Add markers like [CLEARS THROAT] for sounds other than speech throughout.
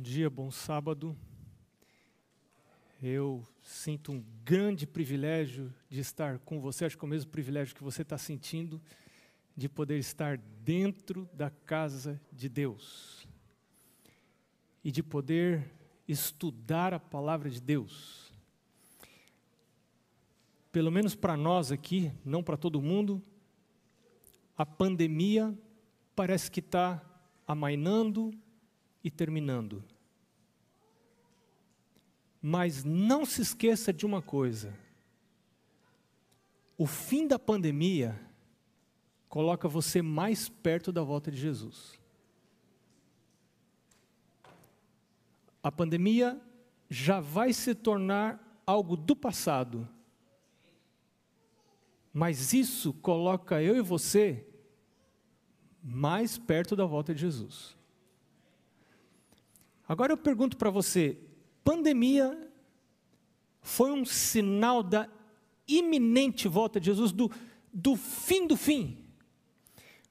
dia, bom sábado. Eu sinto um grande privilégio de estar com você, acho que é o mesmo privilégio que você está sentindo, de poder estar dentro da casa de Deus e de poder estudar a palavra de Deus. Pelo menos para nós aqui, não para todo mundo, a pandemia parece que está amainando, e terminando. Mas não se esqueça de uma coisa: o fim da pandemia coloca você mais perto da volta de Jesus. A pandemia já vai se tornar algo do passado. Mas isso coloca eu e você mais perto da volta de Jesus. Agora eu pergunto para você: pandemia foi um sinal da iminente volta de Jesus, do, do fim do fim?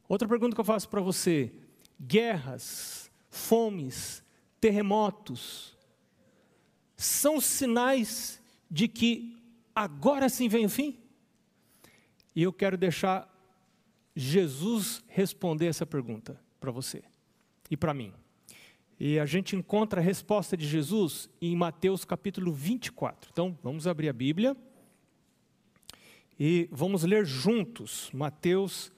Outra pergunta que eu faço para você: guerras, fomes, terremotos, são sinais de que agora sim vem o fim? E eu quero deixar Jesus responder essa pergunta para você e para mim. E a gente encontra a resposta de Jesus em Mateus capítulo 24. Então, vamos abrir a Bíblia e vamos ler juntos Mateus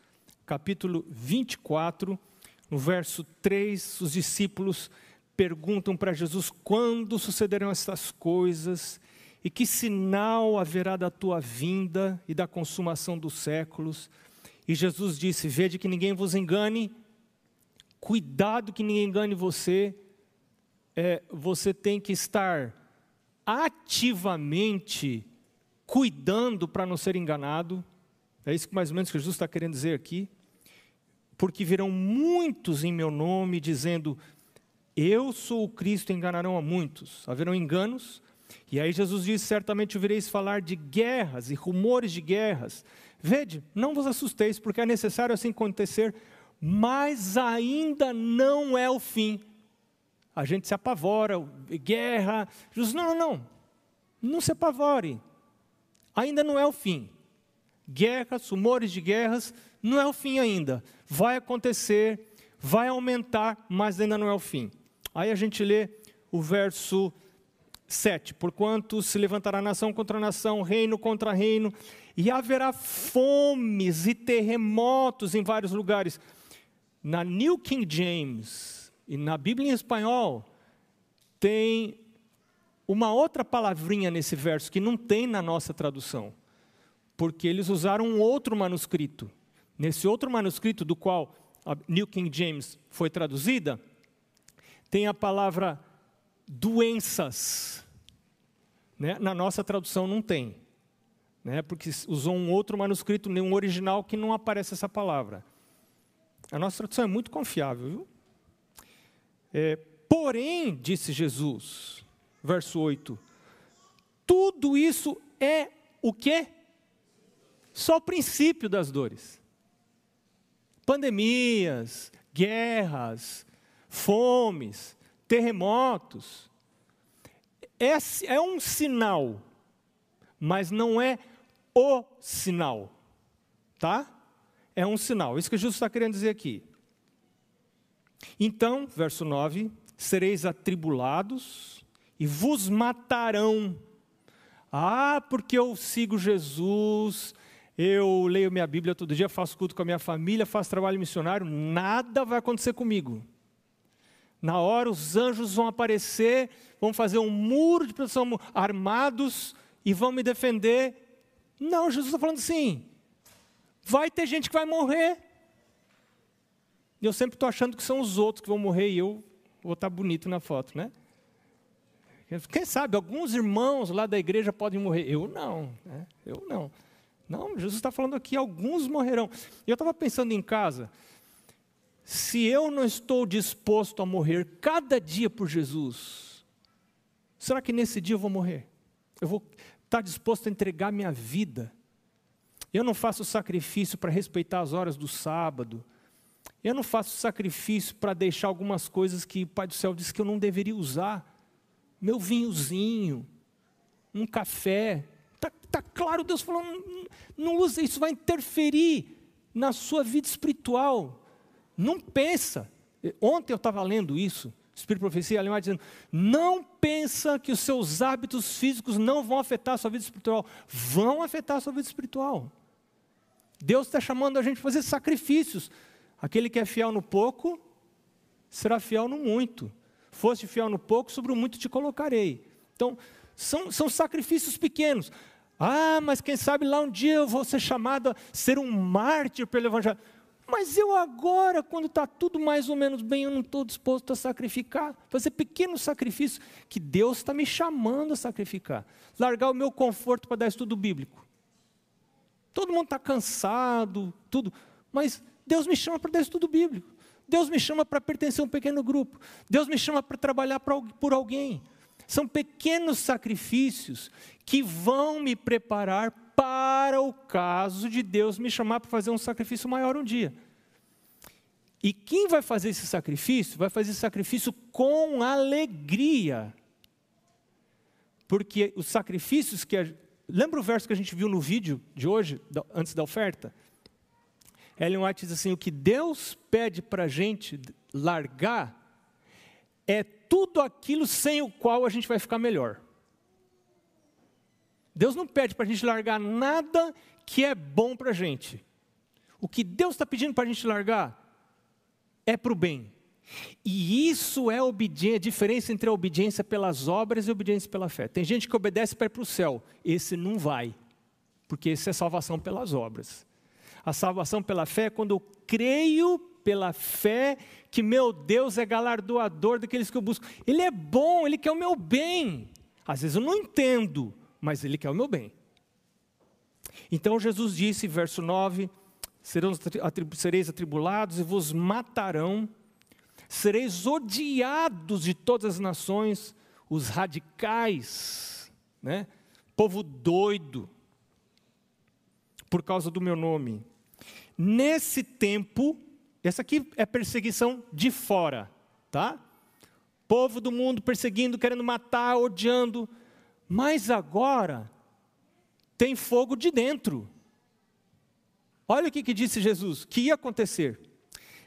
capítulo 24, no verso 3, os discípulos perguntam para Jesus quando sucederão estas coisas e que sinal haverá da tua vinda e da consumação dos séculos. E Jesus disse: Vede que ninguém vos engane, cuidado que ninguém engane você, é, você tem que estar ativamente cuidando para não ser enganado. É isso que mais ou menos Jesus está querendo dizer aqui. Porque virão muitos em meu nome dizendo: Eu sou o Cristo, enganarão a muitos. Haverão enganos. E aí Jesus diz: Certamente ouvireis falar de guerras e rumores de guerras. Vede, não vos assusteis, porque é necessário assim acontecer, mas ainda não é o fim. A gente se apavora, guerra. Jesus, não, não, não. Não se apavore. Ainda não é o fim. Guerras, rumores de guerras, não é o fim ainda. Vai acontecer, vai aumentar, mas ainda não é o fim. Aí a gente lê o verso 7. Porquanto se levantará nação contra nação, reino contra reino, e haverá fomes e terremotos em vários lugares na New King James e na Bíblia em espanhol tem uma outra palavrinha nesse verso que não tem na nossa tradução, porque eles usaram um outro manuscrito. Nesse outro manuscrito do qual a New King James foi traduzida, tem a palavra doenças. Né? Na nossa tradução não tem, né? porque usou um outro manuscrito, um original que não aparece essa palavra. A nossa tradução é muito confiável, viu? É, porém, disse Jesus, verso 8, tudo isso é o quê? Só o princípio das dores. Pandemias, guerras, fomes, terremotos. É, é um sinal, mas não é o sinal. Tá? É um sinal. Isso que Jesus está querendo dizer aqui. Então, verso 9: sereis atribulados e vos matarão. Ah, porque eu sigo Jesus, eu leio minha Bíblia todo dia, faço culto com a minha família, faço trabalho missionário, nada vai acontecer comigo. Na hora os anjos vão aparecer, vão fazer um muro de proteção armados e vão me defender. Não, Jesus está falando assim: Vai ter gente que vai morrer. E eu sempre estou achando que são os outros que vão morrer e eu vou estar bonito na foto, né? Quem sabe, alguns irmãos lá da igreja podem morrer. Eu não, né? eu não. Não, Jesus está falando aqui, alguns morrerão. Eu estava pensando em casa, se eu não estou disposto a morrer cada dia por Jesus, será que nesse dia eu vou morrer? Eu vou estar disposto a entregar minha vida eu não faço sacrifício para respeitar as horas do sábado. Eu não faço sacrifício para deixar algumas coisas que o Pai do Céu disse que eu não deveria usar. Meu vinhozinho, um café. Está tá claro, Deus falou, não, não isso vai interferir na sua vida espiritual. Não pensa. Ontem eu estava lendo isso, Espírito Profecia Alemã dizendo: não pensa que os seus hábitos físicos não vão afetar a sua vida espiritual. Vão afetar a sua vida espiritual. Deus está chamando a gente a fazer sacrifícios. Aquele que é fiel no pouco, será fiel no muito. Foste fiel no pouco, sobre o muito te colocarei. Então, são, são sacrifícios pequenos. Ah, mas quem sabe lá um dia eu vou ser chamado a ser um mártir pelo Evangelho. Mas eu agora, quando está tudo mais ou menos bem, eu não estou disposto a sacrificar, fazer pequenos sacrifícios que Deus está me chamando a sacrificar. Largar o meu conforto para dar estudo bíblico. Todo mundo está cansado, tudo, mas Deus me chama para dar estudo bíblico. Deus me chama para pertencer a um pequeno grupo. Deus me chama para trabalhar por alguém. São pequenos sacrifícios que vão me preparar para o caso de Deus me chamar para fazer um sacrifício maior um dia. E quem vai fazer esse sacrifício? Vai fazer esse sacrifício com alegria. Porque os sacrifícios que. A, lembra o verso que a gente viu no vídeo de hoje, antes da oferta? Ellen White diz assim: o que Deus pede para a gente largar é tudo aquilo sem o qual a gente vai ficar melhor. Deus não pede para a gente largar nada que é bom para a gente. O que Deus está pedindo para a gente largar é para o bem. E isso é a diferença entre a obediência pelas obras e a obediência pela fé. Tem gente que obedece para ir para o céu, esse não vai, porque esse é salvação pelas obras. A salvação pela fé é quando eu creio pela fé que meu Deus é galardoador daqueles que eu busco. Ele é bom, ele quer o meu bem. Às vezes eu não entendo, mas ele quer o meu bem. Então Jesus disse, verso 9: sereis atribulados e vos matarão, sereis odiados de todas as nações, os radicais, né? povo doido, por causa do meu nome. Nesse tempo, essa aqui é perseguição de fora, tá? Povo do mundo perseguindo, querendo matar, odiando. Mas agora tem fogo de dentro. Olha o que, que disse Jesus, que ia acontecer.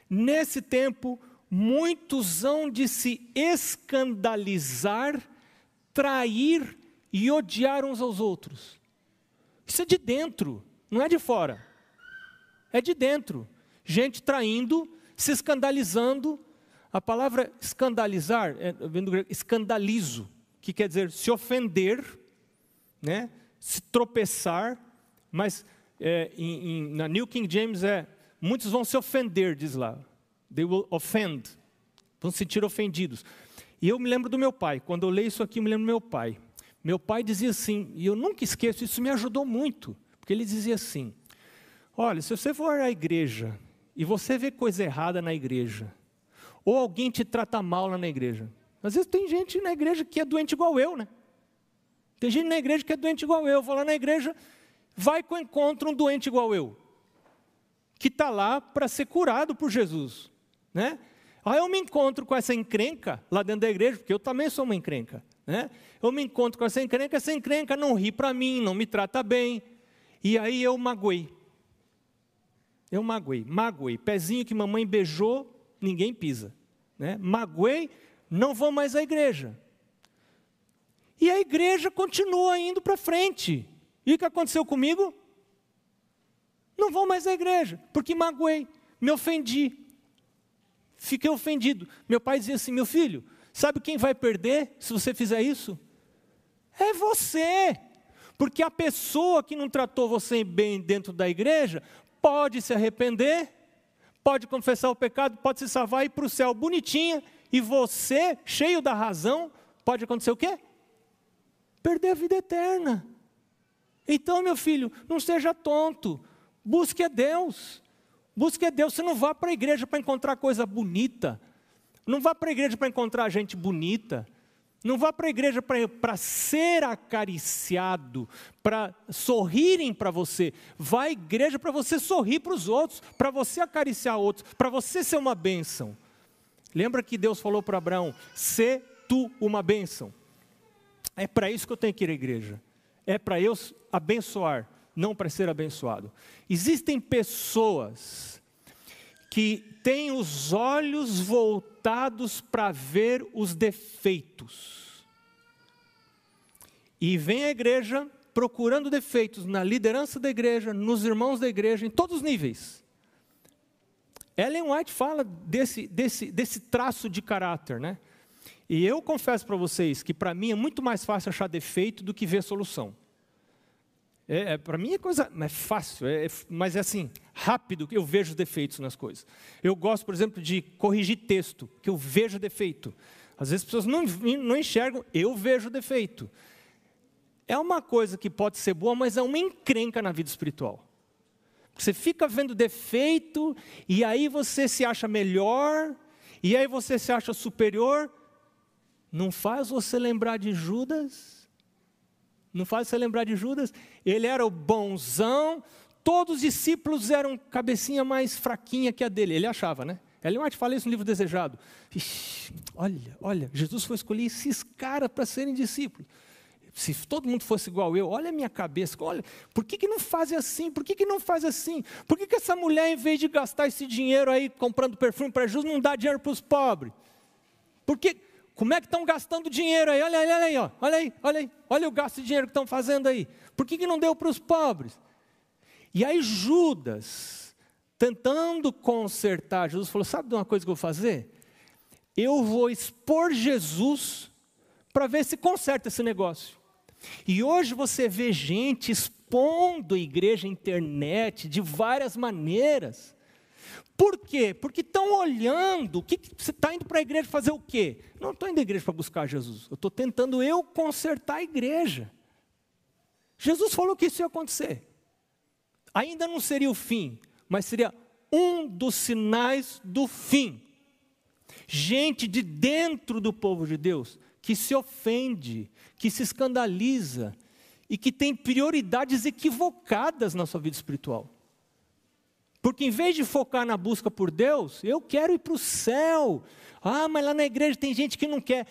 Nesse tempo, muitos hão de se escandalizar, trair e odiar uns aos outros. Isso é de dentro, não é de fora. É de dentro gente traindo, se escandalizando. A palavra escandalizar, é, escandalizo, que quer dizer se ofender, né? se tropeçar, mas é, em, em, na New King James é muitos vão se ofender, diz lá. They will offend, vão se sentir ofendidos. E eu me lembro do meu pai, quando eu leio isso aqui, eu me lembro do meu pai. Meu pai dizia assim, e eu nunca esqueço, isso me ajudou muito, porque ele dizia assim: Olha, se você for à igreja e você vê coisa errada na igreja, ou alguém te trata mal lá na igreja. Às vezes tem gente na igreja que é doente igual eu, né? Tem gente na igreja que é doente igual eu. Vou lá na igreja, vai com encontro um doente igual eu, que está lá para ser curado por Jesus, né? Aí eu me encontro com essa encrenca lá dentro da igreja, porque eu também sou uma encrenca, né? Eu me encontro com essa encrenca, essa encrenca não ri para mim, não me trata bem, e aí eu magoei. Eu magoei, magoei. Pezinho que mamãe beijou, ninguém pisa. Né? Magoei, não vou mais à igreja. E a igreja continua indo para frente. E o que aconteceu comigo? Não vou mais à igreja, porque magoei, me ofendi. Fiquei ofendido. Meu pai dizia assim: meu filho, sabe quem vai perder se você fizer isso? É você. Porque a pessoa que não tratou você bem dentro da igreja pode se arrepender, pode confessar o pecado, pode se salvar e ir para o céu bonitinha, e você, cheio da razão, pode acontecer o quê? Perder a vida eterna. Então, meu filho, não seja tonto, busque a Deus. Busque a Deus, você não vá para a igreja para encontrar coisa bonita. Não vá para a igreja para encontrar gente bonita. Não vá para a igreja para ser acariciado, para sorrirem para você. Vá à igreja para você sorrir para os outros, para você acariciar outros, para você ser uma bênção. Lembra que Deus falou para Abraão: "Se tu uma bênção". É para isso que eu tenho que ir à igreja. É para eu abençoar, não para ser abençoado. Existem pessoas que têm os olhos voltados para ver os defeitos. E vem à igreja procurando defeitos na liderança da igreja, nos irmãos da igreja, em todos os níveis. Ellen White fala desse, desse, desse traço de caráter, né? E eu confesso para vocês que para mim é muito mais fácil achar defeito do que ver solução. É, é para mim é coisa é fácil, é, é, mas é assim, rápido que eu vejo defeitos nas coisas. Eu gosto, por exemplo, de corrigir texto, que eu vejo defeito. Às vezes as pessoas não, não enxergam, eu vejo defeito. É uma coisa que pode ser boa, mas é uma encrenca na vida espiritual. Você fica vendo defeito, e aí você se acha melhor, e aí você se acha superior. Não faz você lembrar de Judas? Não faz você lembrar de Judas? Ele era o bonzão, todos os discípulos eram cabecinha mais fraquinha que a dele, ele achava, né? Ellen White fala isso no livro Desejado. Ixi, olha, olha, Jesus foi escolher esses caras para serem discípulos se todo mundo fosse igual eu, olha a minha cabeça, olha, por que, que não faz assim? Por que, que não faz assim? Por que, que essa mulher, em vez de gastar esse dinheiro aí comprando perfume para Jesus, não dá dinheiro para os pobres? Porque, como é que estão gastando dinheiro aí? Olha, olha aí, ó, olha aí, olha aí, olha o gasto de dinheiro que estão fazendo aí. Por que, que não deu para os pobres? E aí Judas, tentando consertar, Jesus falou: sabe de uma coisa que eu vou fazer? Eu vou expor Jesus para ver se conserta esse negócio. E hoje você vê gente expondo a igreja internet de várias maneiras. Por quê? Porque estão olhando, que, que você está indo para a igreja fazer o quê? Não estou indo à igreja para buscar Jesus, eu estou tentando eu consertar a igreja. Jesus falou que isso ia acontecer. Ainda não seria o fim, mas seria um dos sinais do fim. Gente de dentro do povo de Deus que se ofende, que se escandaliza e que tem prioridades equivocadas na sua vida espiritual. Porque em vez de focar na busca por Deus, eu quero ir para o céu. Ah, mas lá na igreja tem gente que não quer.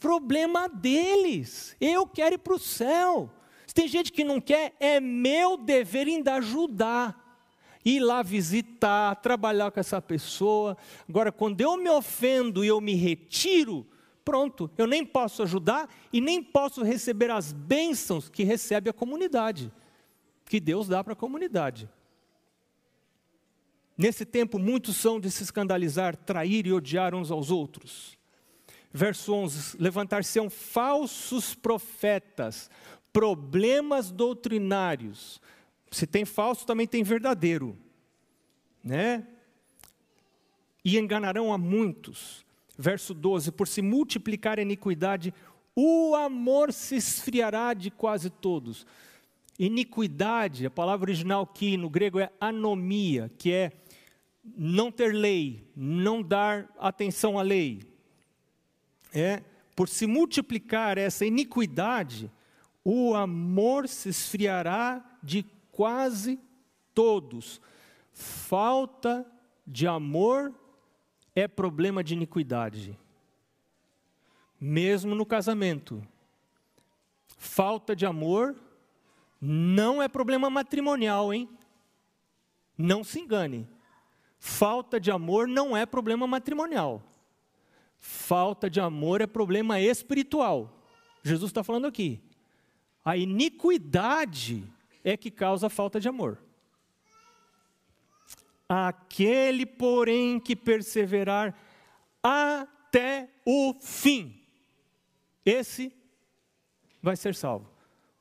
Problema deles. Eu quero ir para o céu. Se tem gente que não quer, é meu dever ainda ajudar. Ir lá visitar, trabalhar com essa pessoa. Agora, quando eu me ofendo e eu me retiro, pronto, eu nem posso ajudar e nem posso receber as bênçãos que recebe a comunidade, que Deus dá para a comunidade. Nesse tempo, muitos são de se escandalizar, trair e odiar uns aos outros. Verso 11: Levantar-se-ão falsos profetas, problemas doutrinários. Se tem falso, também tem verdadeiro, né? E enganarão a muitos verso 12: Por se multiplicar a iniquidade, o amor se esfriará de quase todos. Iniquidade, a palavra original aqui no grego é anomia, que é não ter lei, não dar atenção à lei. É, por se multiplicar essa iniquidade, o amor se esfriará de quase todos. Falta de amor é problema de iniquidade. Mesmo no casamento. Falta de amor não é problema matrimonial, hein? Não se engane. Falta de amor não é problema matrimonial. Falta de amor é problema espiritual. Jesus está falando aqui. A iniquidade é que causa falta de amor. Aquele, porém, que perseverar até o fim, esse vai ser salvo.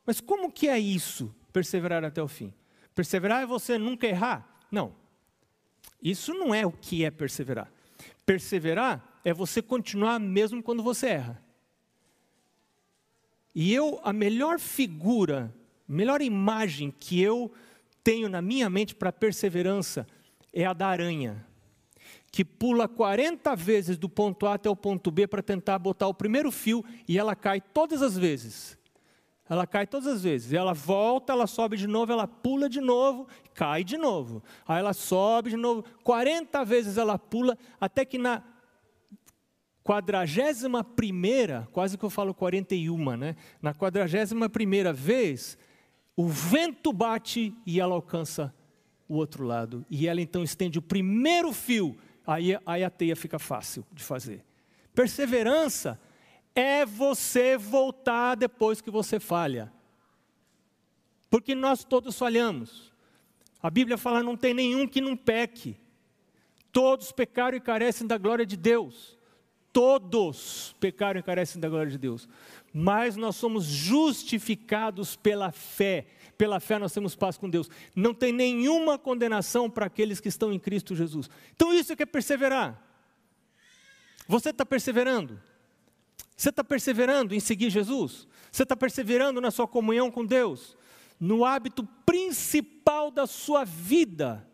Mas como que é isso, perseverar até o fim? Perseverar é você nunca errar? Não. Isso não é o que é perseverar. Perseverar é você continuar mesmo quando você erra. E eu, a melhor figura, melhor imagem que eu tenho na minha mente para perseverança é a da aranha. que pula 40 vezes do ponto A até o ponto B para tentar botar o primeiro fio e ela cai todas as vezes. Ela cai todas as vezes. Ela volta, ela sobe de novo, ela pula de novo, cai de novo. Aí ela sobe de novo. 40 vezes ela pula, até que na quadragésima primeira, quase que eu falo 41, né? Na quadragésima primeira vez, o vento bate e ela alcança o outro lado. E ela então estende o primeiro fio, aí, aí a teia fica fácil de fazer. Perseverança é você voltar depois que você falha. Porque nós todos falhamos. A Bíblia fala: não tem nenhum que não peque. Todos pecaram e carecem da glória de Deus. Todos pecaram e carecem da glória de Deus. Mas nós somos justificados pela fé. Pela fé nós temos paz com Deus. Não tem nenhuma condenação para aqueles que estão em Cristo Jesus. Então isso é que é perseverar. Você está perseverando? Você está perseverando em seguir Jesus? Você está perseverando na sua comunhão com Deus? No hábito principal da sua vida,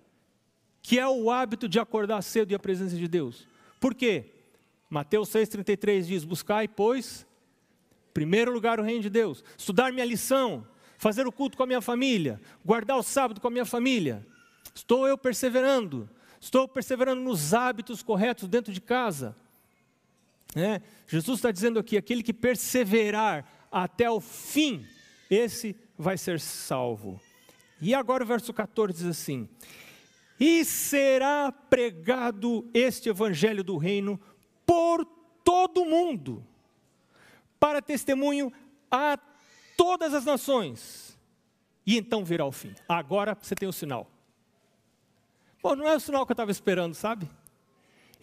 que é o hábito de acordar cedo e a presença de Deus. Por quê? Mateus 6,33 diz: Buscai, pois, primeiro lugar o reino de Deus, estudar minha lição, fazer o culto com a minha família, guardar o sábado com a minha família. Estou eu perseverando, estou perseverando nos hábitos corretos dentro de casa. É, Jesus está dizendo aqui: aquele que perseverar até o fim, esse vai ser salvo. E agora o verso 14 diz assim: E será pregado este evangelho do reino por todo o mundo, para testemunho a todas as nações, e então virá o fim. Agora você tem o sinal. Bom, não é o sinal que eu estava esperando, sabe?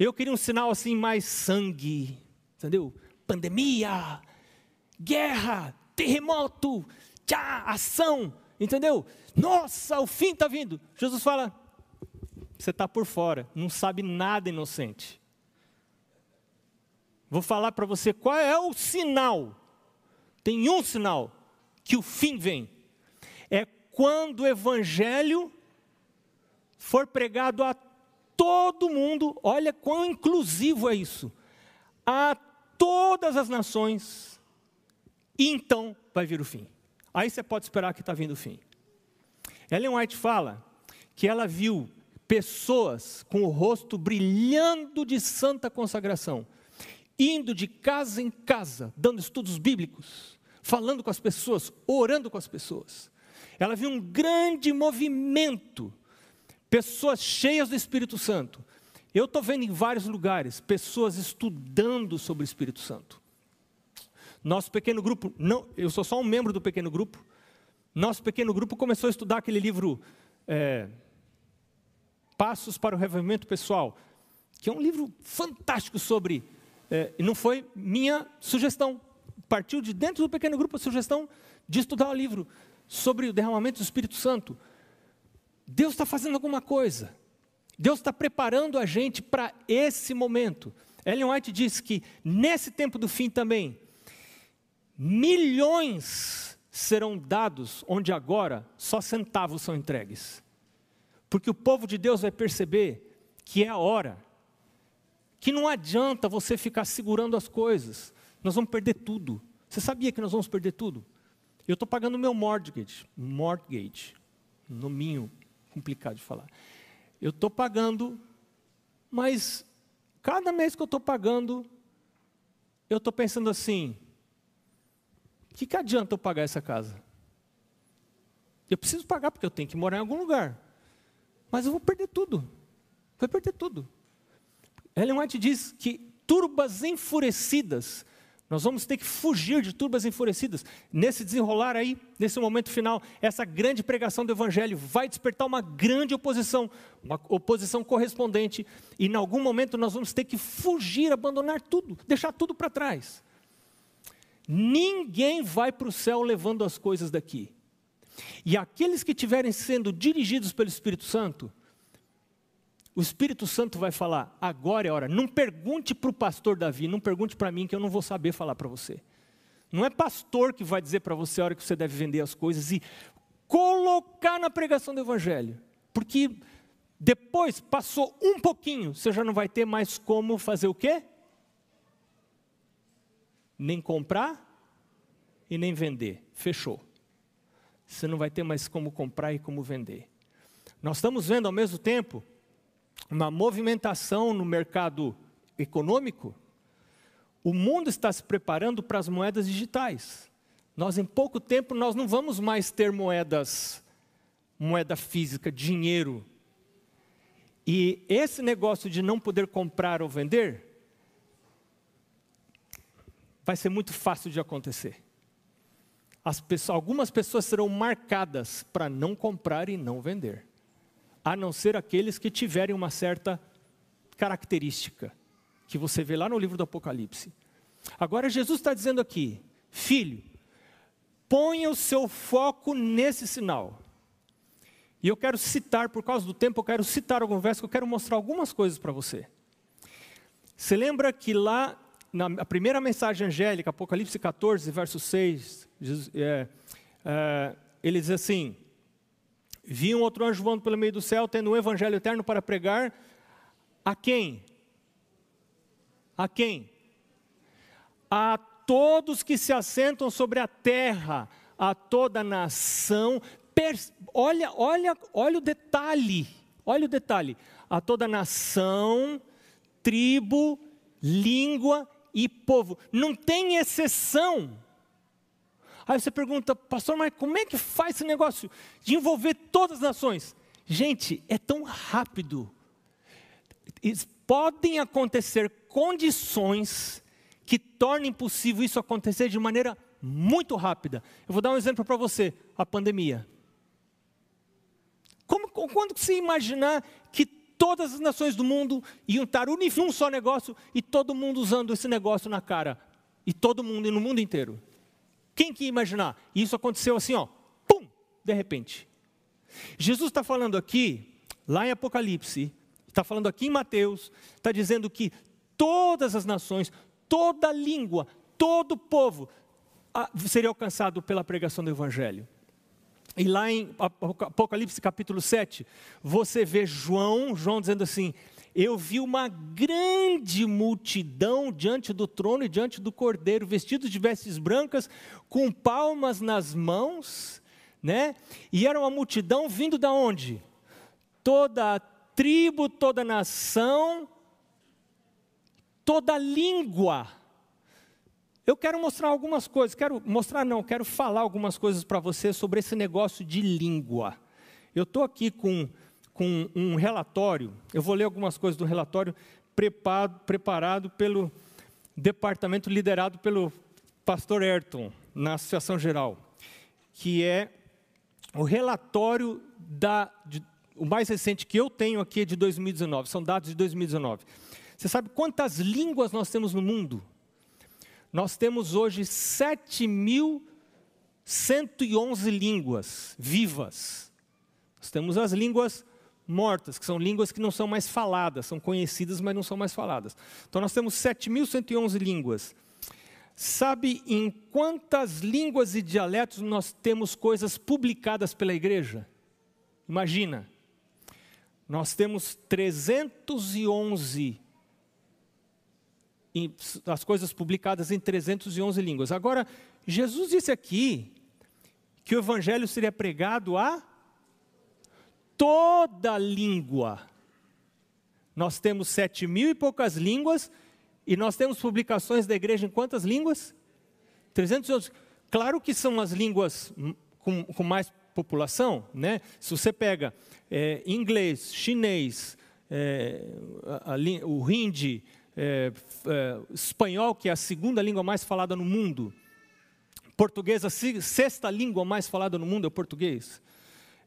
Eu queria um sinal assim mais sangue, entendeu? Pandemia, guerra, terremoto, tchá, ação, entendeu? Nossa, o fim está vindo. Jesus fala: você está por fora, não sabe nada inocente. Vou falar para você qual é o sinal. Tem um sinal que o fim vem. É quando o evangelho for pregado a todo mundo, olha quão inclusivo é isso. A todas as nações, e então vai vir o fim. Aí você pode esperar que está vindo o fim. Ellen White fala que ela viu pessoas com o rosto brilhando de santa consagração, indo de casa em casa, dando estudos bíblicos, falando com as pessoas, orando com as pessoas. Ela viu um grande movimento, pessoas cheias do Espírito Santo, eu estou vendo em vários lugares pessoas estudando sobre o Espírito Santo. Nosso pequeno grupo, não, eu sou só um membro do pequeno grupo. Nosso pequeno grupo começou a estudar aquele livro é, Passos para o Revivimento Pessoal, que é um livro fantástico sobre. É, não foi minha sugestão, partiu de dentro do pequeno grupo a sugestão de estudar o livro sobre o derramamento do Espírito Santo. Deus está fazendo alguma coisa. Deus está preparando a gente para esse momento. Ellen White diz que nesse tempo do fim também, milhões serão dados onde agora só centavos são entregues. Porque o povo de Deus vai perceber que é a hora, que não adianta você ficar segurando as coisas, nós vamos perder tudo. Você sabia que nós vamos perder tudo? Eu estou pagando meu mortgage, mortgage, nominho complicado de falar. Eu estou pagando, mas cada mês que eu estou pagando, eu estou pensando assim: o que, que adianta eu pagar essa casa? Eu preciso pagar porque eu tenho que morar em algum lugar. Mas eu vou perder tudo. Vou perder tudo. Ellen White diz que turbas enfurecidas nós vamos ter que fugir de turbas enfurecidas. Nesse desenrolar aí, nesse momento final, essa grande pregação do Evangelho vai despertar uma grande oposição, uma oposição correspondente, e em algum momento nós vamos ter que fugir, abandonar tudo, deixar tudo para trás. Ninguém vai para o céu levando as coisas daqui. E aqueles que estiverem sendo dirigidos pelo Espírito Santo, o Espírito Santo vai falar: agora é hora. Não pergunte para o pastor Davi, não pergunte para mim, que eu não vou saber falar para você. Não é pastor que vai dizer para você a hora que você deve vender as coisas e colocar na pregação do Evangelho. Porque Depois, passou um pouquinho, você já não vai ter mais como fazer o quê? Nem comprar e nem vender. Fechou. Você não vai ter mais como comprar e como vender. Nós estamos vendo ao mesmo tempo uma movimentação no mercado econômico. O mundo está se preparando para as moedas digitais. Nós em pouco tempo nós não vamos mais ter moedas moeda física, dinheiro. E esse negócio de não poder comprar ou vender vai ser muito fácil de acontecer. Pessoas, algumas pessoas serão marcadas para não comprar e não vender, a não ser aqueles que tiverem uma certa característica, que você vê lá no livro do Apocalipse. Agora, Jesus está dizendo aqui, filho, ponha o seu foco nesse sinal. E eu quero citar, por causa do tempo, eu quero citar algum verso, eu quero mostrar algumas coisas para você. Você lembra que lá, na primeira mensagem angélica, Apocalipse 14, verso 6, Jesus, é, é, ele diz assim: Vi um outro anjo voando pelo meio do céu, tendo um evangelho eterno para pregar a quem? A quem? A todos que se assentam sobre a terra, a toda nação. Olha, olha, olha o detalhe, olha o detalhe. A toda nação, tribo, língua e povo. Não tem exceção. Aí você pergunta, pastor, mas como é que faz esse negócio de envolver todas as nações? Gente, é tão rápido. Podem acontecer condições que tornem possível isso acontecer de maneira muito rápida. Eu vou dar um exemplo para você: a pandemia. Como, quando se imaginar que todas as nações do mundo iam estar unidas num só negócio e todo mundo usando esse negócio na cara? E todo mundo, e no mundo inteiro. Quem que ia imaginar? Isso aconteceu assim, ó, pum, de repente. Jesus está falando aqui, lá em Apocalipse, está falando aqui em Mateus, está dizendo que todas as nações, toda língua, todo povo seria alcançado pela pregação do Evangelho. E lá em Apocalipse capítulo 7, você vê João, João dizendo assim: eu vi uma grande multidão diante do trono e diante do cordeiro, vestidos de vestes brancas, com palmas nas mãos, né? E era uma multidão vindo da onde? Toda tribo, toda nação, toda língua. Eu quero mostrar algumas coisas, quero mostrar não, quero falar algumas coisas para você sobre esse negócio de língua. Eu estou aqui com com um relatório, eu vou ler algumas coisas do relatório preparado, preparado pelo departamento liderado pelo pastor Ayrton, na Associação Geral, que é o relatório da, de, o mais recente que eu tenho aqui é de 2019, são dados de 2019. Você sabe quantas línguas nós temos no mundo? Nós temos hoje 7.111 línguas vivas. Nós temos as línguas mortas, que são línguas que não são mais faladas, são conhecidas, mas não são mais faladas. Então nós temos 7.111 línguas. Sabe em quantas línguas e dialetos nós temos coisas publicadas pela igreja? Imagina. Nós temos 311 as coisas publicadas em 311 línguas. Agora, Jesus disse aqui que o evangelho seria pregado a toda língua. Nós temos sete mil e poucas línguas e nós temos publicações da igreja em quantas línguas? 300 Claro que são as línguas com, com mais população, né? Se você pega é, inglês, chinês, é, a, a, o hindi, é, é, espanhol, que é a segunda língua mais falada no mundo, português, a sexta língua mais falada no mundo é o português.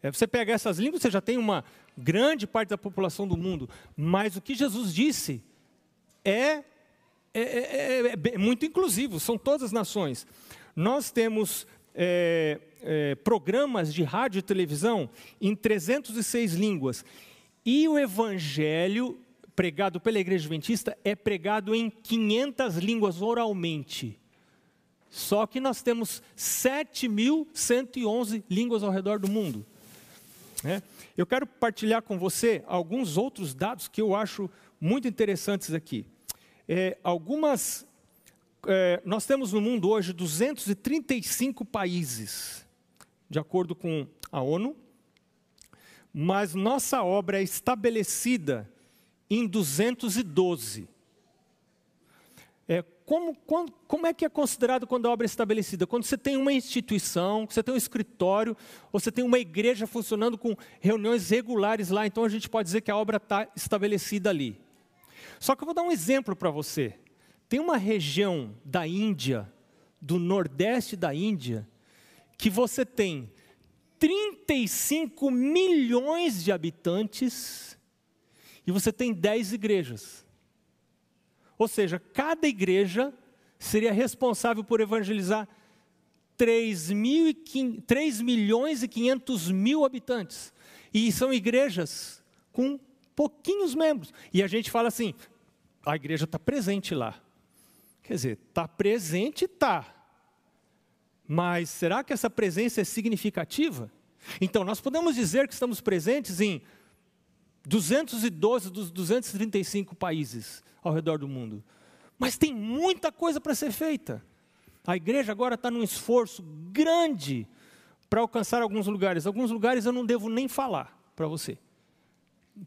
É, você pega essas línguas, você já tem uma grande parte da população do mundo. Mas o que Jesus disse é, é, é, é muito inclusivo, são todas as nações. Nós temos é, é, programas de rádio e televisão em 306 línguas. E o evangelho pregado pela igreja adventista é pregado em 500 línguas oralmente. Só que nós temos 7.111 línguas ao redor do mundo. Né? Eu quero partilhar com você alguns outros dados que eu acho muito interessantes aqui. É, algumas. É, nós temos no mundo hoje 235 países, de acordo com a ONU, mas nossa obra é estabelecida em 212. Como, como, como, é que é considerado quando a obra é estabelecida? Quando você tem uma instituição, você tem um escritório, ou você tem uma igreja funcionando com reuniões regulares lá, então a gente pode dizer que a obra está estabelecida ali. Só que eu vou dar um exemplo para você. Tem uma região da Índia, do nordeste da Índia, que você tem 35 milhões de habitantes e você tem 10 igrejas. Ou seja, cada igreja seria responsável por evangelizar 3, mil e 3 milhões e 500 mil habitantes. E são igrejas com pouquinhos membros. E a gente fala assim: a igreja está presente lá. Quer dizer, está presente, está. Mas será que essa presença é significativa? Então, nós podemos dizer que estamos presentes em 212 dos 235 países ao redor do mundo. Mas tem muita coisa para ser feita. A igreja agora está num esforço grande para alcançar alguns lugares. Alguns lugares eu não devo nem falar para você,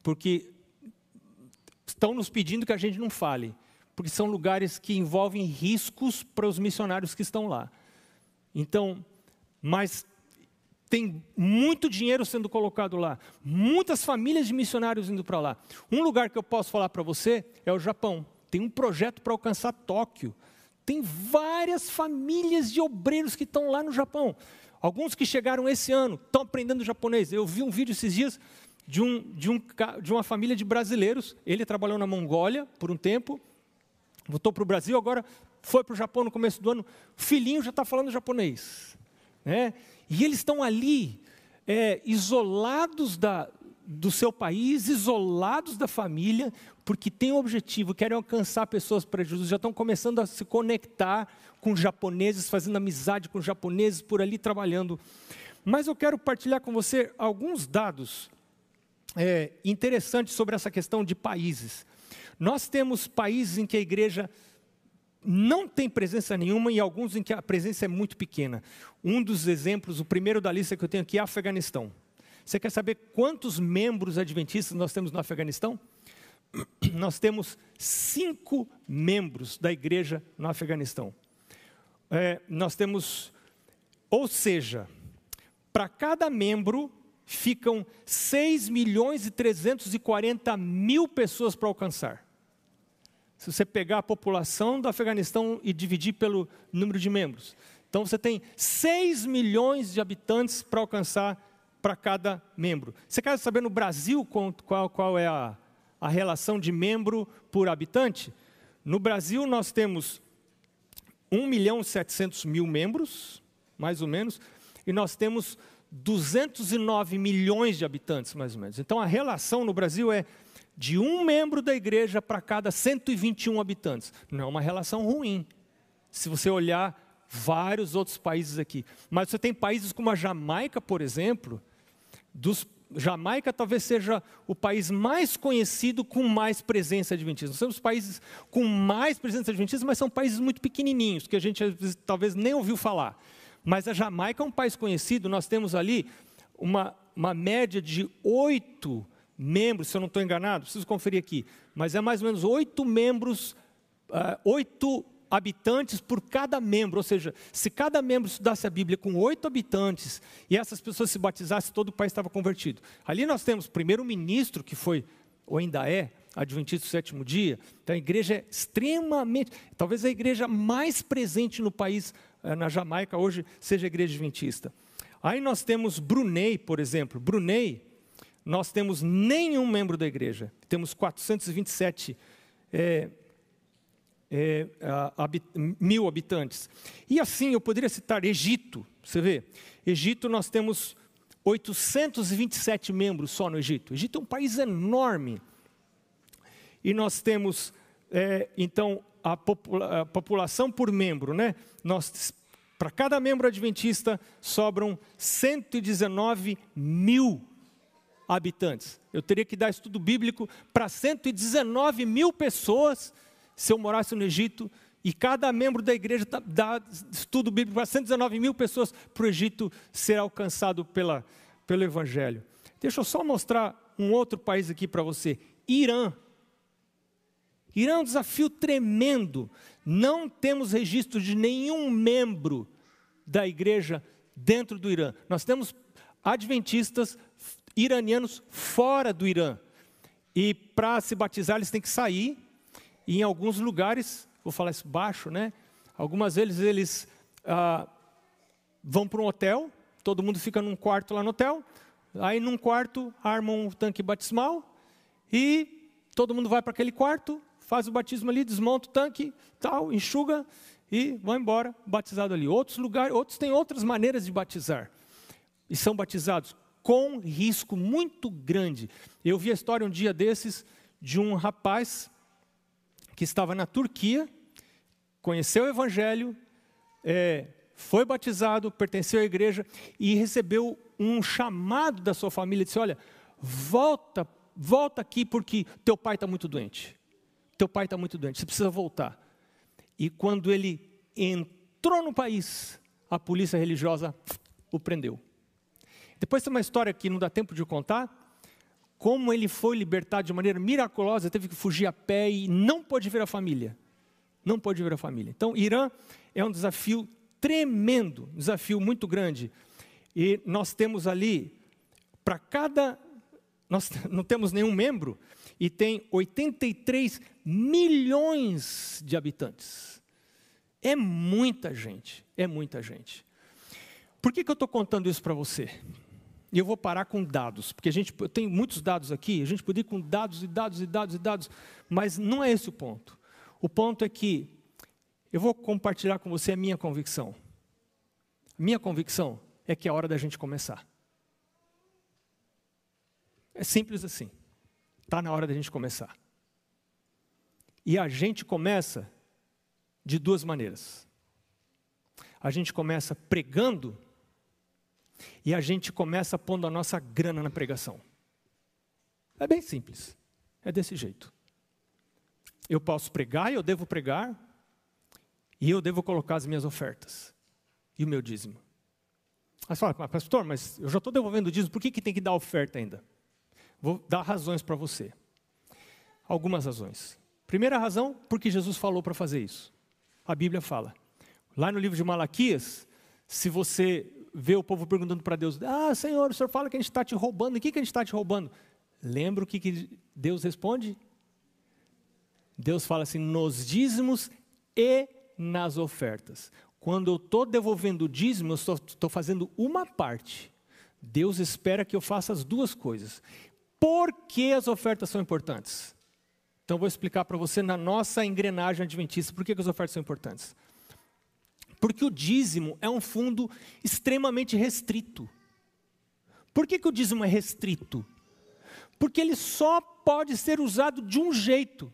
porque estão nos pedindo que a gente não fale, porque são lugares que envolvem riscos para os missionários que estão lá. Então, mas tem muito dinheiro sendo colocado lá, muitas famílias de missionários indo para lá. Um lugar que eu posso falar para você é o Japão. Tem um projeto para alcançar Tóquio. Tem várias famílias de obreiros que estão lá no Japão. Alguns que chegaram esse ano estão aprendendo japonês. Eu vi um vídeo esses dias de, um, de, um, de uma família de brasileiros. Ele trabalhou na Mongólia por um tempo, voltou para o Brasil, agora foi para o Japão no começo do ano. O filhinho já está falando japonês. Né? E eles estão ali, é, isolados da, do seu país, isolados da família, porque têm um objetivo, querem alcançar pessoas para Jesus, já estão começando a se conectar com japoneses, fazendo amizade com japoneses por ali trabalhando. Mas eu quero partilhar com você alguns dados é, interessantes sobre essa questão de países. Nós temos países em que a igreja não tem presença nenhuma e alguns em que a presença é muito pequena. Um dos exemplos, o primeiro da lista que eu tenho aqui é Afeganistão. Você quer saber quantos membros adventistas nós temos no Afeganistão? [CLEARS THROAT] Nós temos cinco membros da igreja no Afeganistão. É, nós temos, ou seja, para cada membro ficam 6 milhões e 340 mil pessoas para alcançar. Se você pegar a população do Afeganistão e dividir pelo número de membros. Então você tem 6 milhões de habitantes para alcançar para cada membro. Você quer saber no Brasil qual, qual é a, a relação de membro por habitante? No Brasil nós temos 1 milhão e 700 mil membros, mais ou menos, e nós temos 209 milhões de habitantes, mais ou menos. Então a relação no Brasil é de um membro da igreja para cada 121 habitantes. Não é uma relação ruim. Se você olhar vários outros países aqui. Mas você tem países como a Jamaica, por exemplo, dos Jamaica talvez seja o país mais conhecido com mais presença adventista. Nós temos países com mais presença adventista, mas são países muito pequenininhos, que a gente talvez nem ouviu falar. Mas a Jamaica é um país conhecido, nós temos ali uma, uma média de oito membros, se eu não estou enganado, preciso conferir aqui, mas é mais ou menos oito membros, uh, oito habitantes por cada membro, ou seja, se cada membro estudasse a Bíblia com oito habitantes e essas pessoas se batizassem, todo o país estava convertido. Ali nós temos o primeiro-ministro, que foi, ou ainda é, Adventista do sétimo dia, então a igreja é extremamente, talvez a igreja mais presente no país, eh, na Jamaica, hoje, seja a igreja adventista. Aí nós temos Brunei, por exemplo. Brunei nós temos nenhum membro da igreja. Temos 427 é, é, habit, mil habitantes. E assim, eu poderia citar Egito, você vê. Egito, nós temos 827 membros só no Egito. Egito é um país enorme. E nós temos, é, então, a, popula a, população por membro, né? Nós, para cada membro adventista, sobram 119 mil habitantes. Eu teria que dar estudo bíblico para 119 mil pessoas se eu morasse no Egito. E cada membro da igreja dá estudo bíblico para 119 mil pessoas para o Egito ser alcançado pela, pelo Evangelho. Deixa eu só mostrar um outro país aqui para você: Irã. Irã é um desafio tremendo. Não temos registro de nenhum membro da igreja dentro do Irã. Nós temos adventistas iranianos fora do Irã. E para se batizar, eles têm que sair. E em alguns lugares, vou falar isso baixo, né? Algumas vezes eles ah, vão para um hotel, todo mundo fica num quarto lá no hotel. Aí num quarto armam um tanque batismal e todo mundo vai para aquele quarto, faz o batismo ali, desmonta o tanque, tal, enxuga e vai embora batizado ali. Outros lugares, outros têm outras maneiras de batizar e são batizados com risco muito grande. Eu vi a história um dia desses de um rapaz que estava na Turquia, conheceu o Evangelho, é, foi batizado, pertenceu à igreja e recebeu um chamado da sua família, disse: Olha, volta, volta aqui porque teu pai está muito doente. Teu pai está muito doente, você precisa voltar. E quando ele entrou no país, a polícia religiosa o prendeu. Depois tem uma história que não dá tempo de contar, como ele foi libertado de maneira miraculosa, teve que fugir a pé e não pôde ver a família. Não pôde ver a família. Então, Irã é um desafio tremendo, um desafio muito grande. E nós temos ali, para cada. Nós [LAUGHS] não temos nenhum membro, e tem 83 milhões de habitantes. É muita gente, é muita gente. Por que, que eu estou contando isso para você? E eu vou parar com dados, porque a gente tem muitos dados aqui, a gente pode ir com dados e dados e dados e dados, mas não é esse o ponto. O ponto é que eu vou compartilhar com você a minha convicção. Minha convicção é que é hora da gente começar. É simples assim. Está na hora da gente começar. E a gente começa de duas maneiras. A gente começa pregando e a gente começa pondo a nossa grana na pregação. É bem simples. É desse jeito. Eu posso pregar eu devo pregar, e eu devo colocar as minhas ofertas e o meu dízimo. Aí você fala, pastor, mas eu já estou devolvendo o dízimo, por que, que tem que dar oferta ainda? Vou dar razões para você. Algumas razões. Primeira razão, porque Jesus falou para fazer isso. A Bíblia fala. Lá no livro de Malaquias, se você vê o povo perguntando para Deus: Ah, Senhor, o Senhor fala que a gente está te roubando, o que, que a gente está te roubando? Lembra o que, que Deus responde? Deus fala assim: nos dízimos e nas ofertas. Quando eu estou devolvendo o dízimo, eu estou fazendo uma parte. Deus espera que eu faça as duas coisas. Por que as ofertas são importantes? Então, vou explicar para você na nossa engrenagem adventista por que, que as ofertas são importantes. Porque o dízimo é um fundo extremamente restrito. Por que, que o dízimo é restrito? Porque ele só pode ser usado de um jeito.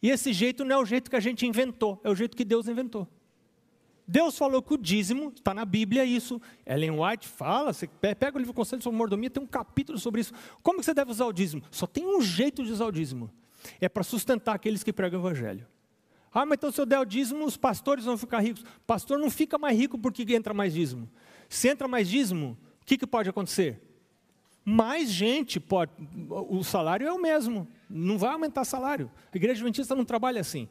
E esse jeito não é o jeito que a gente inventou, é o jeito que Deus inventou. Deus falou que o dízimo, está na Bíblia isso, Ellen White fala, você pega o livro Conselho sobre Mordomia, tem um capítulo sobre isso. Como que você deve usar o dízimo? Só tem um jeito de usar o dízimo. É para sustentar aqueles que pregam o Evangelho. Ah, mas então se eu der o dízimo, os pastores vão ficar ricos. Pastor não fica mais rico porque entra mais dízimo. Se entra mais dízimo, o que, que pode acontecer? Mais gente pode. O salário é o mesmo, não vai aumentar salário. A igreja adventista não trabalha assim.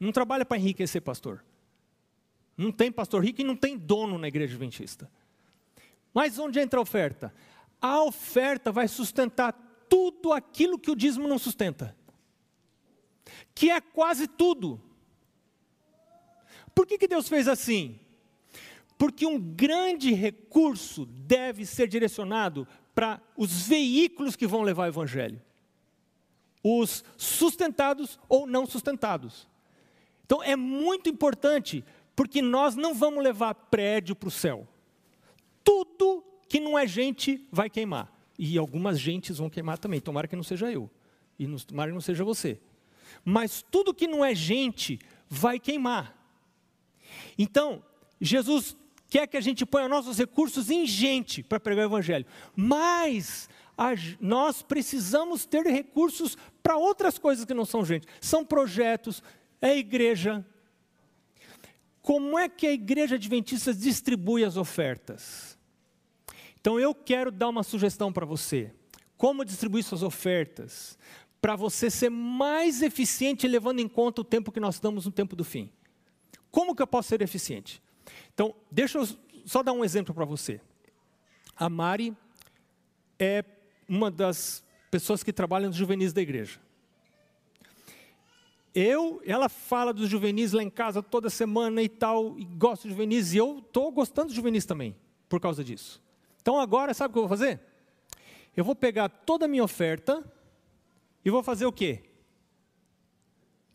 Não trabalha para enriquecer pastor. Não tem pastor rico e não tem dono na igreja adventista. Mas onde entra a oferta? A oferta vai sustentar tudo aquilo que o dízimo não sustenta. Que é quase tudo. Por que, que Deus fez assim? Porque um grande recurso deve ser direcionado para os veículos que vão levar o Evangelho. Os sustentados ou não sustentados. Então é muito importante, porque nós não vamos levar prédio para o céu. Tudo que não é gente vai queimar. E algumas gentes vão queimar também. Tomara que não seja eu. E tomara que não seja você. Mas tudo que não é gente vai queimar. Então, Jesus quer que a gente ponha nossos recursos em gente para pregar o Evangelho, mas a, nós precisamos ter recursos para outras coisas que não são gente. São projetos, é igreja. Como é que a igreja adventista distribui as ofertas? Então eu quero dar uma sugestão para você. Como distribuir suas ofertas? Para você ser mais eficiente, levando em conta o tempo que nós estamos no tempo do fim. Como que eu posso ser eficiente? Então, deixa eu só dar um exemplo para você. A Mari é uma das pessoas que trabalham nos juvenis da igreja. Eu, ela fala dos juvenis lá em casa toda semana e tal, e gosta de juvenis, e eu estou gostando de juvenis também, por causa disso. Então agora, sabe o que eu vou fazer? Eu vou pegar toda a minha oferta e vou fazer o quê?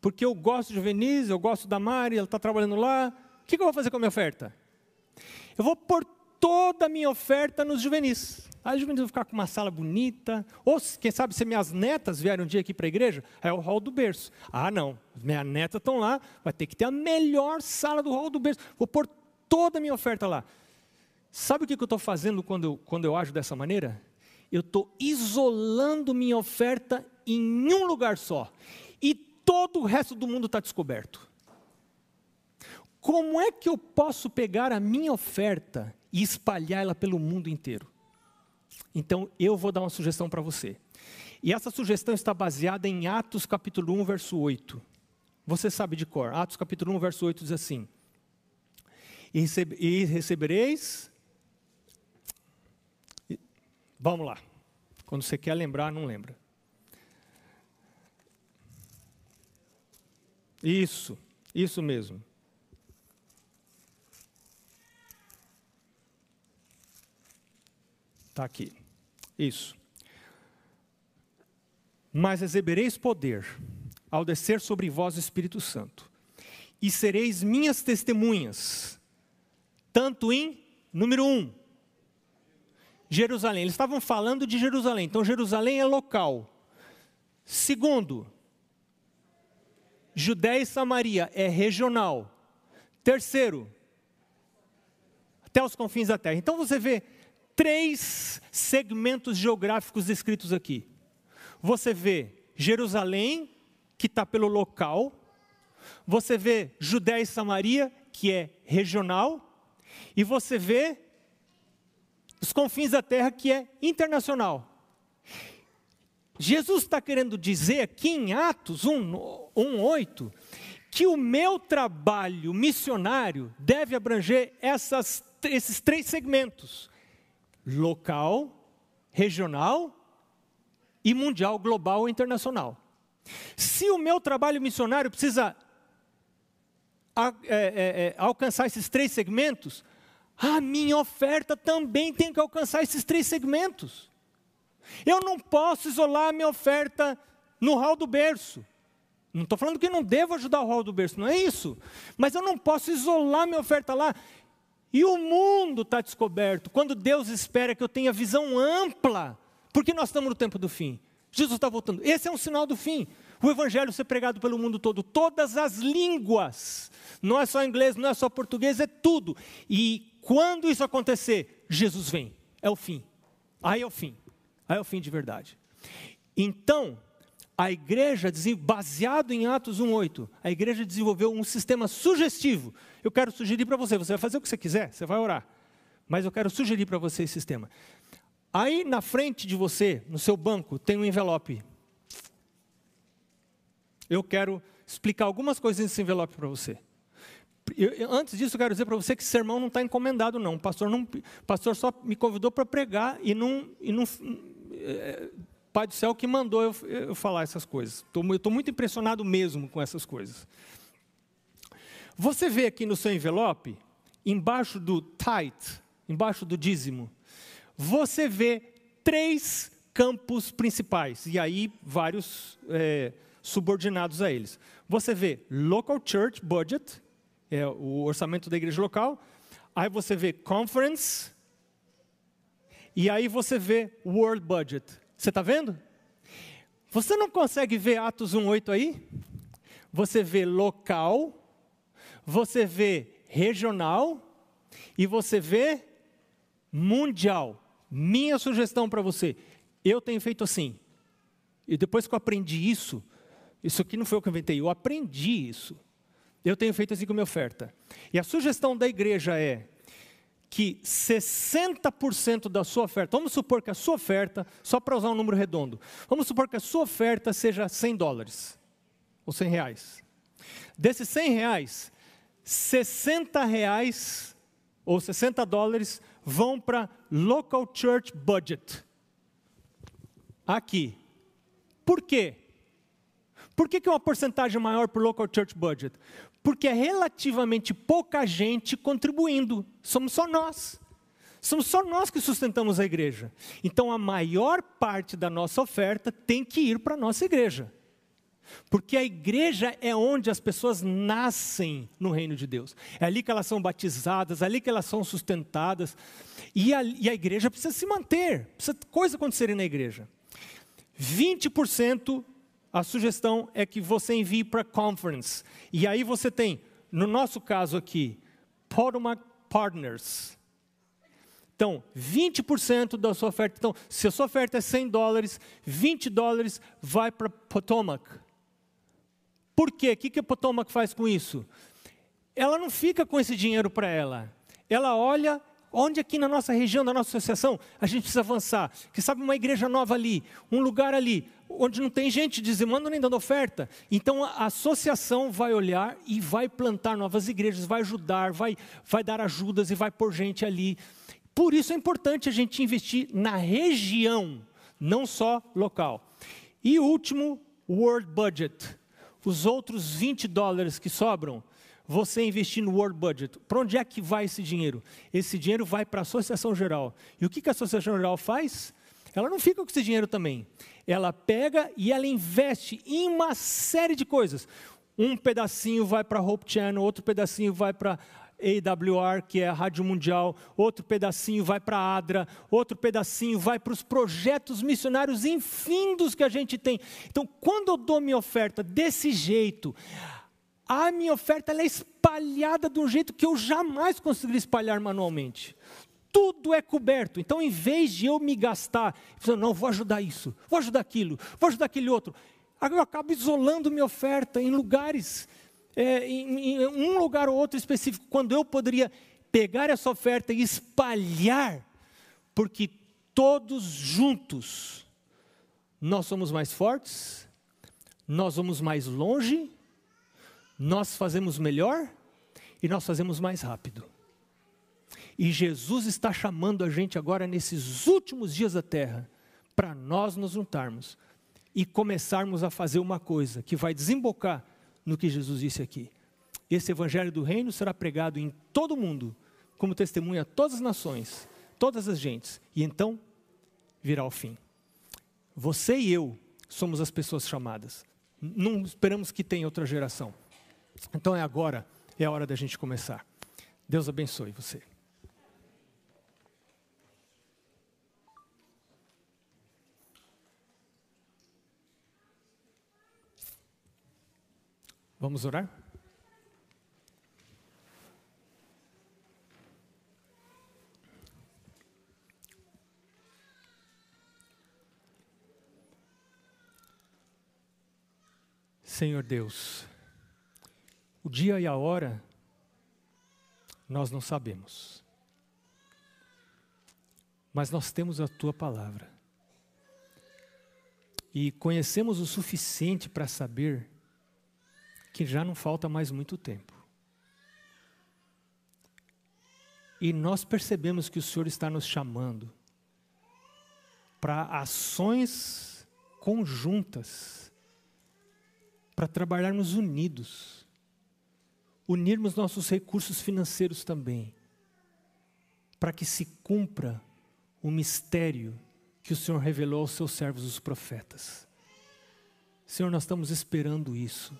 Porque eu gosto de juvenis, eu gosto da Mari, ela está trabalhando lá. O que, eu vou fazer com a minha oferta? Eu vou pôr toda a minha oferta nos juvenis. Aí os juvenis vão ficar com uma sala bonita. Ou, quem sabe, se minhas netas vierem um dia aqui para a igreja, é o hall do berço. Ah, não, minhas netas estão lá, vai ter que ter a melhor sala do hall do berço. Vou pôr toda a minha oferta lá. Sabe o que eu estou fazendo quando eu, quando eu ajo dessa maneira? Eu estou isolando minha oferta em um lugar só. Todo o resto do mundo está descoberto. Como é que eu posso pegar a minha oferta e espalhar ela pelo mundo inteiro. Então, eu vou dar uma sugestão para você. E essa sugestão está baseada em Atos capítulo 1, verso 8. Você sabe de cor. Atos capítulo 1, verso 8 diz assim: E, recebe, e recebereis. Vamos lá. Quando você quer lembrar, não lembra. Isso, isso mesmo. Está aqui. Isso. Mas recebereis poder ao descer sobre vós o Espírito Santo, e sereis minhas testemunhas, tanto em, número um, Jerusalém. Eles estavam falando de Jerusalém, então Jerusalém é local. Segundo, Judéia e Samaria é regional. Terceiro, até os confins da terra. Então você vê três segmentos geográficos descritos aqui. Você vê Jerusalém, que está pelo local, você vê Judéia e Samaria, que é regional, e você vê os confins da terra, que é internacional. Jesus está querendo dizer aqui em Atos 1, 1 8, que o meu trabalho missionário deve abranger essas, esses três segmentos: local, regional e mundial, global ou internacional. Se o meu trabalho missionário precisa a, é, é, é, alcançar esses três segmentos, a minha oferta também tem que alcançar esses três segmentos. Eu não posso isolar a minha oferta no hall do berço. Não estou falando que não devo ajudar o hall do berço, não é isso. Mas eu não posso isolar minha oferta lá. E o mundo está descoberto quando Deus espera que eu tenha visão ampla, porque nós estamos no tempo do fim. Jesus está voltando. Esse é um sinal do fim. O evangelho ser pregado pelo mundo todo, todas as línguas. Não é só inglês, não é só português, é tudo. E quando isso acontecer, Jesus vem. É o fim. Aí é o fim. Aí é o fim de verdade. Então, a igreja, baseado em Atos 1,8, a igreja desenvolveu um sistema sugestivo. Eu quero sugerir para você, você vai fazer o que você quiser, você vai orar. Mas eu quero sugerir para você esse sistema. Aí na frente de você, no seu banco, tem um envelope. Eu quero explicar algumas coisas nesse envelope para você. Eu, antes disso, eu quero dizer para você que sermão não está encomendado, não. O pastor, não, pastor só me convidou para pregar e não, e não é, Pai do céu que mandou eu, eu falar essas coisas. eu estou muito impressionado mesmo com essas coisas. Você vê aqui no seu envelope, embaixo do tithe, embaixo do dízimo, você vê três campos principais, e aí vários é, subordinados a eles. Você vê local church budget, é o orçamento da igreja local, aí você vê conference, e aí você vê world budget, você está vendo? Você não consegue ver Atos 1,8 aí? Você vê local, você vê regional e você vê mundial. Minha sugestão para você, eu tenho feito assim. E depois que eu aprendi isso, isso aqui não foi eu que inventei, eu aprendi isso. Eu tenho feito assim com minha oferta. E a sugestão da igreja é que 60% da sua oferta, vamos supor que a sua oferta, só para usar um número redondo, vamos supor que a sua oferta seja 100 dólares, ou 100 reais. Desses 100 reais, 60 reais, ou 60 dólares, vão para local church budget. Aqui. Por quê? Por que, que é uma porcentagem maior para o local church budget? Porque é relativamente pouca gente contribuindo, somos só nós. Somos só nós que sustentamos a igreja. Então a maior parte da nossa oferta tem que ir para a nossa igreja. Porque a igreja é onde as pessoas nascem no reino de Deus. É ali que elas são batizadas, é ali que elas são sustentadas. E a, e a igreja precisa se manter, precisa coisa acontecerem na igreja. 20% a sugestão é que você envie para conference. E aí você tem, no nosso caso aqui, Potomac Partners. Então, 20% da sua oferta. Então, se a sua oferta é 100 dólares, 20 dólares vai para Potomac. Por quê? O que a Potomac faz com isso? Ela não fica com esse dinheiro para ela. Ela olha onde aqui na nossa região, na nossa associação, a gente precisa avançar. Que sabe uma igreja nova ali, um lugar ali, onde não tem gente dizimando nem dando oferta. Então a associação vai olhar e vai plantar novas igrejas, vai ajudar, vai, vai dar ajudas e vai pôr gente ali. Por isso é importante a gente investir na região, não só local. E último, World Budget. Os outros 20 dólares que sobram, você investir no World Budget. Para onde é que vai esse dinheiro? Esse dinheiro vai para a Associação Geral. E o que, que a Associação Geral faz? Ela não fica com esse dinheiro também. Ela pega e ela investe em uma série de coisas. Um pedacinho vai para a Hope Channel, outro pedacinho vai para AWR, que é a Rádio Mundial, outro pedacinho vai para a ADRA, outro pedacinho vai para os projetos missionários infindos que a gente tem. Então, quando eu dou minha oferta desse jeito, a minha oferta é espalhada de um jeito que eu jamais conseguiria espalhar manualmente. Tudo é coberto. Então, em vez de eu me gastar, eu não, vou ajudar isso, vou ajudar aquilo, vou ajudar aquele outro, eu acabo isolando minha oferta em lugares, é, em, em um lugar ou outro específico, quando eu poderia pegar essa oferta e espalhar, porque todos juntos nós somos mais fortes, nós vamos mais longe nós fazemos melhor e nós fazemos mais rápido. E Jesus está chamando a gente agora, nesses últimos dias da terra, para nós nos juntarmos e começarmos a fazer uma coisa que vai desembocar no que Jesus disse aqui. Esse evangelho do reino será pregado em todo o mundo, como testemunha a todas as nações, todas as gentes, e então virá o fim. Você e eu somos as pessoas chamadas. Não esperamos que tenha outra geração. Então é agora, é a hora da gente começar. Deus abençoe você. Vamos orar? Senhor Deus, o dia e a hora, nós não sabemos. Mas nós temos a tua palavra. E conhecemos o suficiente para saber que já não falta mais muito tempo. E nós percebemos que o Senhor está nos chamando para ações conjuntas, para trabalharmos unidos unirmos nossos recursos financeiros também, para que se cumpra o mistério que o Senhor revelou aos seus servos, os profetas. Senhor, nós estamos esperando isso,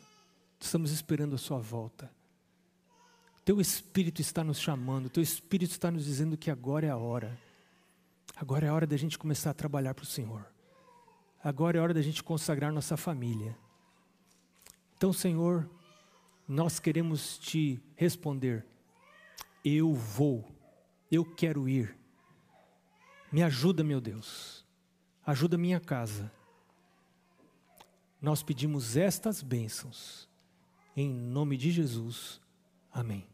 estamos esperando a Sua volta. Teu Espírito está nos chamando, Teu Espírito está nos dizendo que agora é a hora. Agora é a hora da gente começar a trabalhar para o Senhor. Agora é a hora da gente consagrar nossa família. Então, Senhor, nós queremos te responder. eu vou, eu quero ir. Me ajuda, meu Deus, ajuda minha casa. Nós pedimos estas bênçãos, em nome de Jesus. Amém.